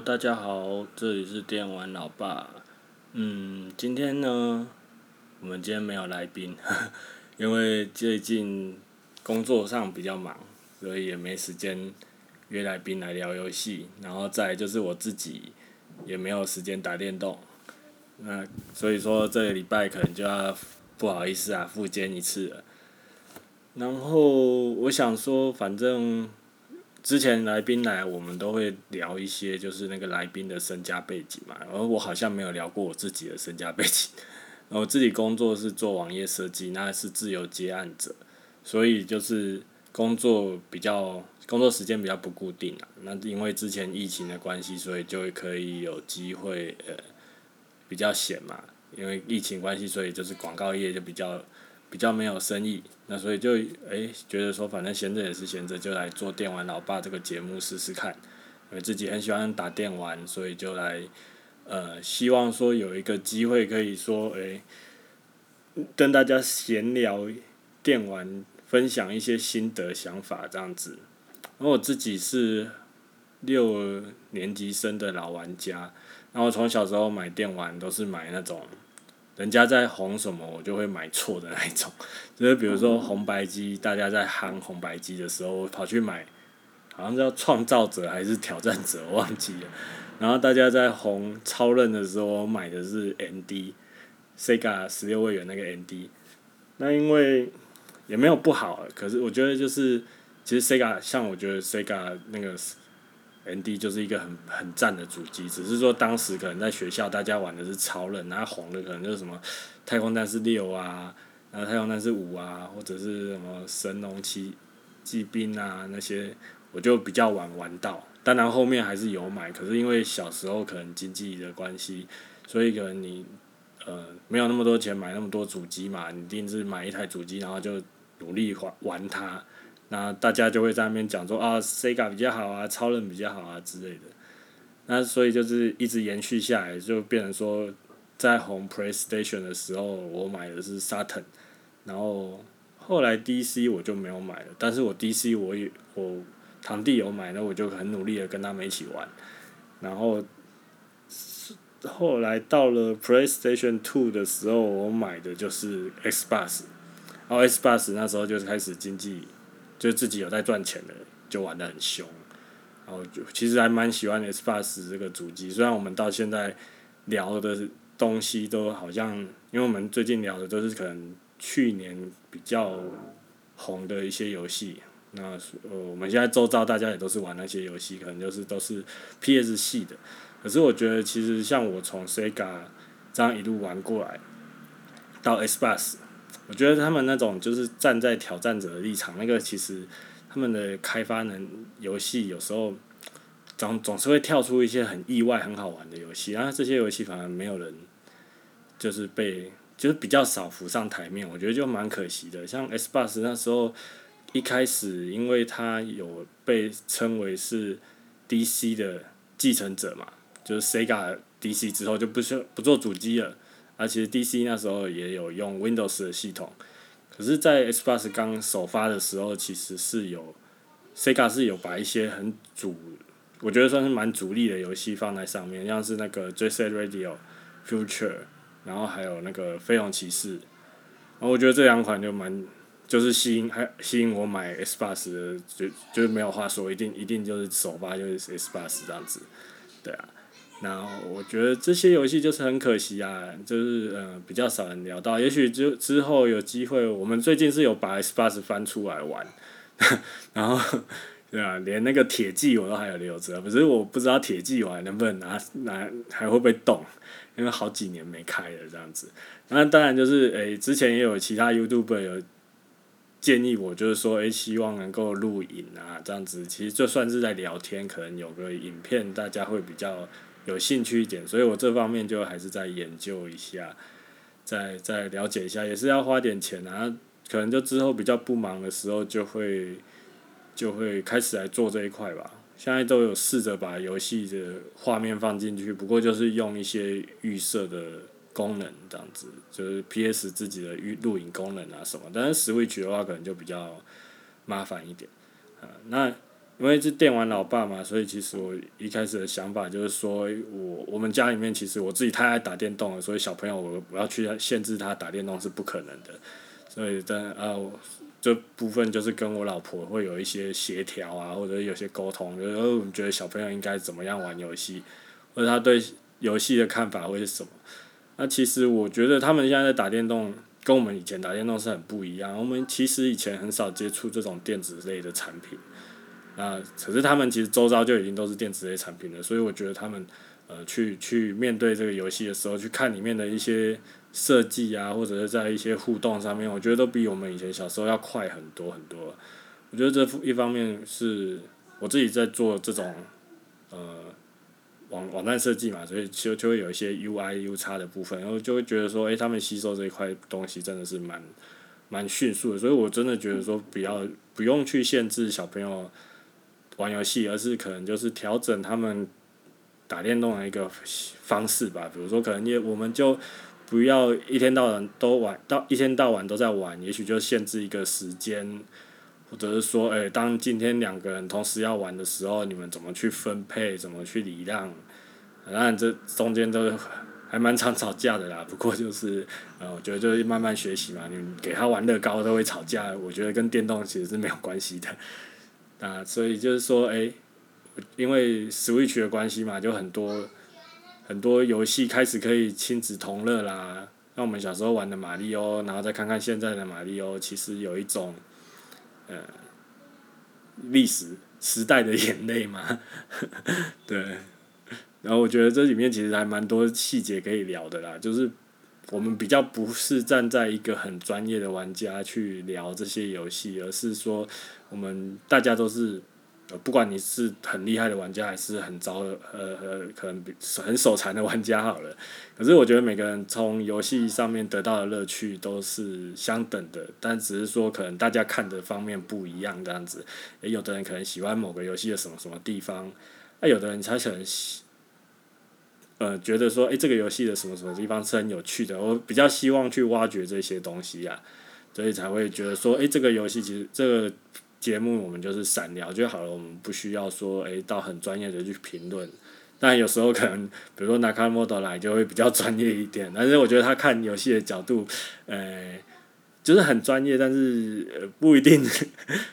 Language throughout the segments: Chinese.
大家好，这里是电玩老爸。嗯，今天呢，我们今天没有来宾，因为最近工作上比较忙，所以也没时间约来宾来聊游戏。然后再就是我自己也没有时间打电动，那所以说这个礼拜可能就要不好意思啊，复健一次了。然后我想说，反正。之前来宾来，我们都会聊一些就是那个来宾的身家背景嘛。然后我好像没有聊过我自己的身家背景。然后我自己工作是做网页设计，那是自由接案者，所以就是工作比较工作时间比较不固定啊。那因为之前疫情的关系，所以就可以有机会呃比较闲嘛。因为疫情关系，所以就是广告业就比较。比较没有生意，那所以就诶、觉得说，反正闲着也是闲着，就来做电玩老爸这个节目试试看。因为自己很喜欢打电玩，所以就来呃，希望说有一个机会可以说诶、跟大家闲聊电玩，分享一些心得想法这样子。然后我自己是六年级生的老玩家，然后从小时候买电玩都是买那种。人家在红什么，我就会买错的那一种，就是比如说红白机，大家在喊红白机的时候，我跑去买，好像叫创造者还是挑战者，我忘记了。然后大家在红超任的时候，我买的是 ND，Sega 十六位元那个 ND。那因为也没有不好，可是我觉得就是，其实 Sega 像我觉得 Sega 那个。N D 就是一个很很赞的主机，只是说当时可能在学校大家玩的是超人，然后红的可能就是什么太空战士六啊，然后太空战士五啊，或者是什么神龙骑骑兵啊那些，我就比较晚玩到。当然后面还是有买，可是因为小时候可能经济的关系，所以可能你呃没有那么多钱买那么多主机嘛，你一定是买一台主机，然后就努力玩玩它。那大家就会在那边讲说啊，Sega 比较好啊，超人比较好啊之类的。那所以就是一直延续下来，就变成说，在红 PlayStation 的时候，我买的是 Saturn，然后后来 DC 我就没有买了。但是我 DC 我也我堂弟有买，那我就很努力的跟他们一起玩。然后后来到了 PlayStation Two 的时候，我买的就是 Xbox，然后 Xbox 那时候就开始经济。就自己有在赚钱的，就玩得很凶，然后就其实还蛮喜欢 Xbox 这个主机。虽然我们到现在聊的东西都好像，因为我们最近聊的都是可能去年比较红的一些游戏。那呃，我们现在周遭大家也都是玩那些游戏，可能就是都是 PS 系的。可是我觉得，其实像我从 Sega 这样一路玩过来，到 Xbox。我觉得他们那种就是站在挑战者的立场，那个其实他们的开发能游戏有时候总总是会跳出一些很意外、很好玩的游戏，然后这些游戏反而没有人就是被就是比较少浮上台面，我觉得就蛮可惜的。像 Xbox 那时候一开始，因为它有被称为是 DC 的继承者嘛，就是 Sega DC 之后就不是不做主机了。而其实 DC 那时候也有用 Windows 的系统，可是，在 Xbox 刚首发的时候，其实是有 Sega 是有把一些很主，我觉得算是蛮主力的游戏放在上面，像是那个 Jet Set Radio Future，然后还有那个飞龙骑士，然后我觉得这两款就蛮就是吸引还吸引我买 Xbox 的，就就是没有话说，一定一定就是首发就是 Xbox 这样子，对啊。然后我觉得这些游戏就是很可惜啊，就是呃比较少人聊到，也许就之后有机会，我们最近是有把 Xbox 翻出来玩，然后对啊，连那个铁骑我都还有留着，可是我不知道铁骑我还能不能拿拿还会不会动，因为好几年没开了这样子。那当然就是诶，之前也有其他 YouTuber 有建议我，就是说诶，希望能够录影啊这样子，其实就算是在聊天，可能有个影片大家会比较。有兴趣一点，所以我这方面就还是在研究一下，再再了解一下，也是要花点钱啊。可能就之后比较不忙的时候，就会就会开始来做这一块吧。现在都有试着把游戏的画面放进去，不过就是用一些预设的功能这样子，就是 PS 自己的预录影功能啊什么。但是 Switch 的话，可能就比较麻烦一点。啊，那因为是电玩老爸嘛，所以其实我一开始的想法就是说，我我们家里面其实我自己太爱打电动了，所以小朋友我我要去限制他打电动是不可能的，所以在啊这部分就是跟我老婆会有一些协调啊，或者有些沟通，就是我们觉得小朋友应该怎么样玩游戏，或者他对游戏的看法会是什么。那其实我觉得他们现在在打电动，跟我们以前打电动是很不一样。我们其实以前很少接触这种电子类的产品。啊，可是他们其实周遭就已经都是电子类产品了，所以我觉得他们呃去去面对这个游戏的时候，去看里面的一些设计啊，或者是在一些互动上面，我觉得都比我们以前小时候要快很多很多。我觉得这一方面是我自己在做这种呃网网站设计嘛，所以就就会有一些 UI UX 的部分，然后就会觉得说，诶、欸，他们吸收这一块东西真的是蛮蛮迅速的，所以我真的觉得说，比较不用去限制小朋友。玩游戏，而是可能就是调整他们打电动的一个方式吧。比如说，可能也我们就不要一天到晚都玩，到一天到晚都在玩，也许就限制一个时间，或者是说，哎，当今天两个人同时要玩的时候，你们怎么去分配，怎么去礼让？当然，这中间都还蛮常吵架的啦。不过就是，呃，我觉得就是慢慢学习嘛。你给他玩乐高都会吵架，我觉得跟电动其实是没有关系的。啊，所以就是说，哎，因为 Switch 的关系嘛，就很多很多游戏开始可以亲子同乐啦。那我们小时候玩的马里奥，然后再看看现在的马里奥，其实有一种，呃，历史时代的眼泪嘛，对。然后我觉得这里面其实还蛮多细节可以聊的啦，就是。我们比较不是站在一个很专业的玩家去聊这些游戏，而是说，我们大家都是，呃，不管你是很厉害的玩家，还是很糟，呃呃，可能很手残的玩家好了。可是我觉得每个人从游戏上面得到的乐趣都是相等的，但只是说可能大家看的方面不一样这样子。诶，有的人可能喜欢某个游戏的什么什么地方，那有的人他可能喜。呃，觉得说，诶，这个游戏的什么什么地方是很有趣的，我比较希望去挖掘这些东西呀、啊，所以才会觉得说，诶，这个游戏其实这个节目我们就是散聊就好了，我们不需要说，诶，到很专业的去评论。但有时候可能，比如说拿卡莫多来就会比较专业一点，但是我觉得他看游戏的角度，呃，就是很专业，但是呃不一定。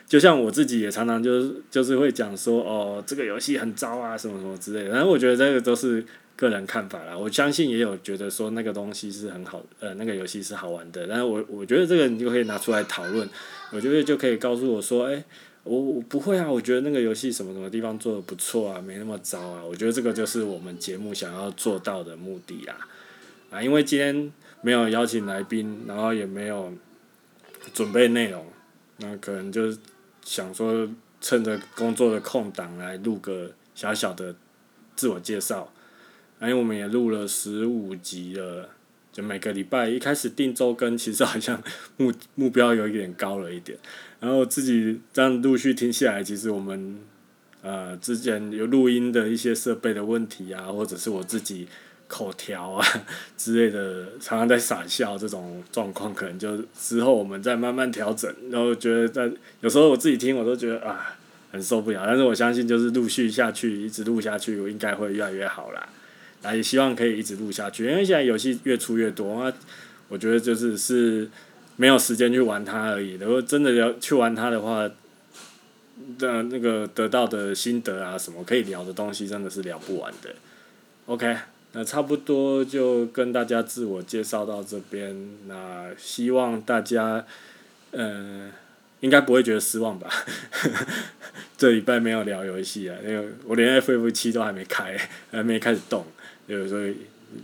就像我自己也常常就是就是会讲说，哦，这个游戏很糟啊，什么什么之类的。然后我觉得这个都是。个人看法啦，我相信也有觉得说那个东西是很好，呃，那个游戏是好玩的。但是我我觉得这个你就可以拿出来讨论，我觉得就可以告诉我说，哎，我我不会啊，我觉得那个游戏什么什么地方做的不错啊，没那么糟啊。我觉得这个就是我们节目想要做到的目的啦。啊，因为今天没有邀请来宾，然后也没有准备内容，那可能就想说趁着工作的空档来录个小小的自我介绍。因为我们也录了十五集了，就每个礼拜一开始定周更，其实好像目目标有一点高了一点。然后自己这样陆续听下来，其实我们呃之前有录音的一些设备的问题啊，或者是我自己口条啊之类的，常常在傻笑这种状况，可能就之后我们再慢慢调整。然后觉得在有时候我自己听，我都觉得啊很受不了，但是我相信就是陆续下去，一直录下去，我应该会越来越好啦。啊，也希望可以一直录下去，因为现在游戏越出越多啊，我觉得就是是没有时间去玩它而已。如果真的要去玩它的话，那那个得到的心得啊，什么可以聊的东西，真的是聊不完的。OK，那差不多就跟大家自我介绍到这边。那希望大家，嗯、应该不会觉得失望吧？这礼拜没有聊游戏啊，因为我连 FF 七都还没开，还没开始动。有时候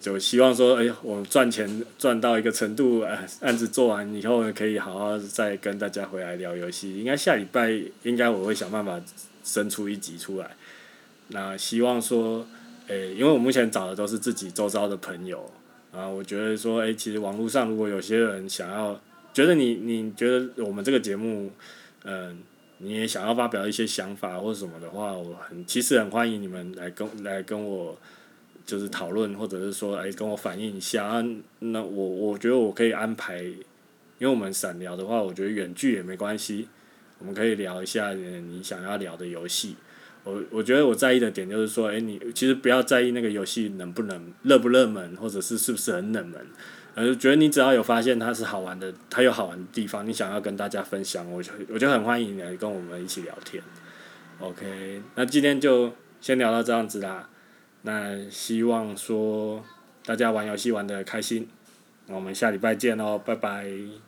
就希望说，哎，我赚钱赚到一个程度，呃，案子做完以后呢可以好好再跟大家回来聊游戏。应该下礼拜应该我会想办法生出一集出来。那希望说，哎，因为我目前找的都是自己周遭的朋友，啊，我觉得说，哎，其实网络上如果有些人想要，觉得你你觉得我们这个节目，嗯、你也想要发表一些想法或者什么的话，我很其实很欢迎你们来跟来跟我。就是讨论，或者是说，哎，跟我反映一下啊。那我我觉得我可以安排，因为我们散聊的话，我觉得远距也没关系。我们可以聊一下你想要聊的游戏。我我觉得我在意的点就是说，诶，你其实不要在意那个游戏能不能热不热门，或者是是不是很冷门，呃，觉得你只要有发现它是好玩的，它有好玩的地方，你想要跟大家分享，我就我就很欢迎你来跟我们一起聊天。OK，那今天就先聊到这样子啦。那希望说大家玩游戏玩的开心。那我们下礼拜见喽，拜拜。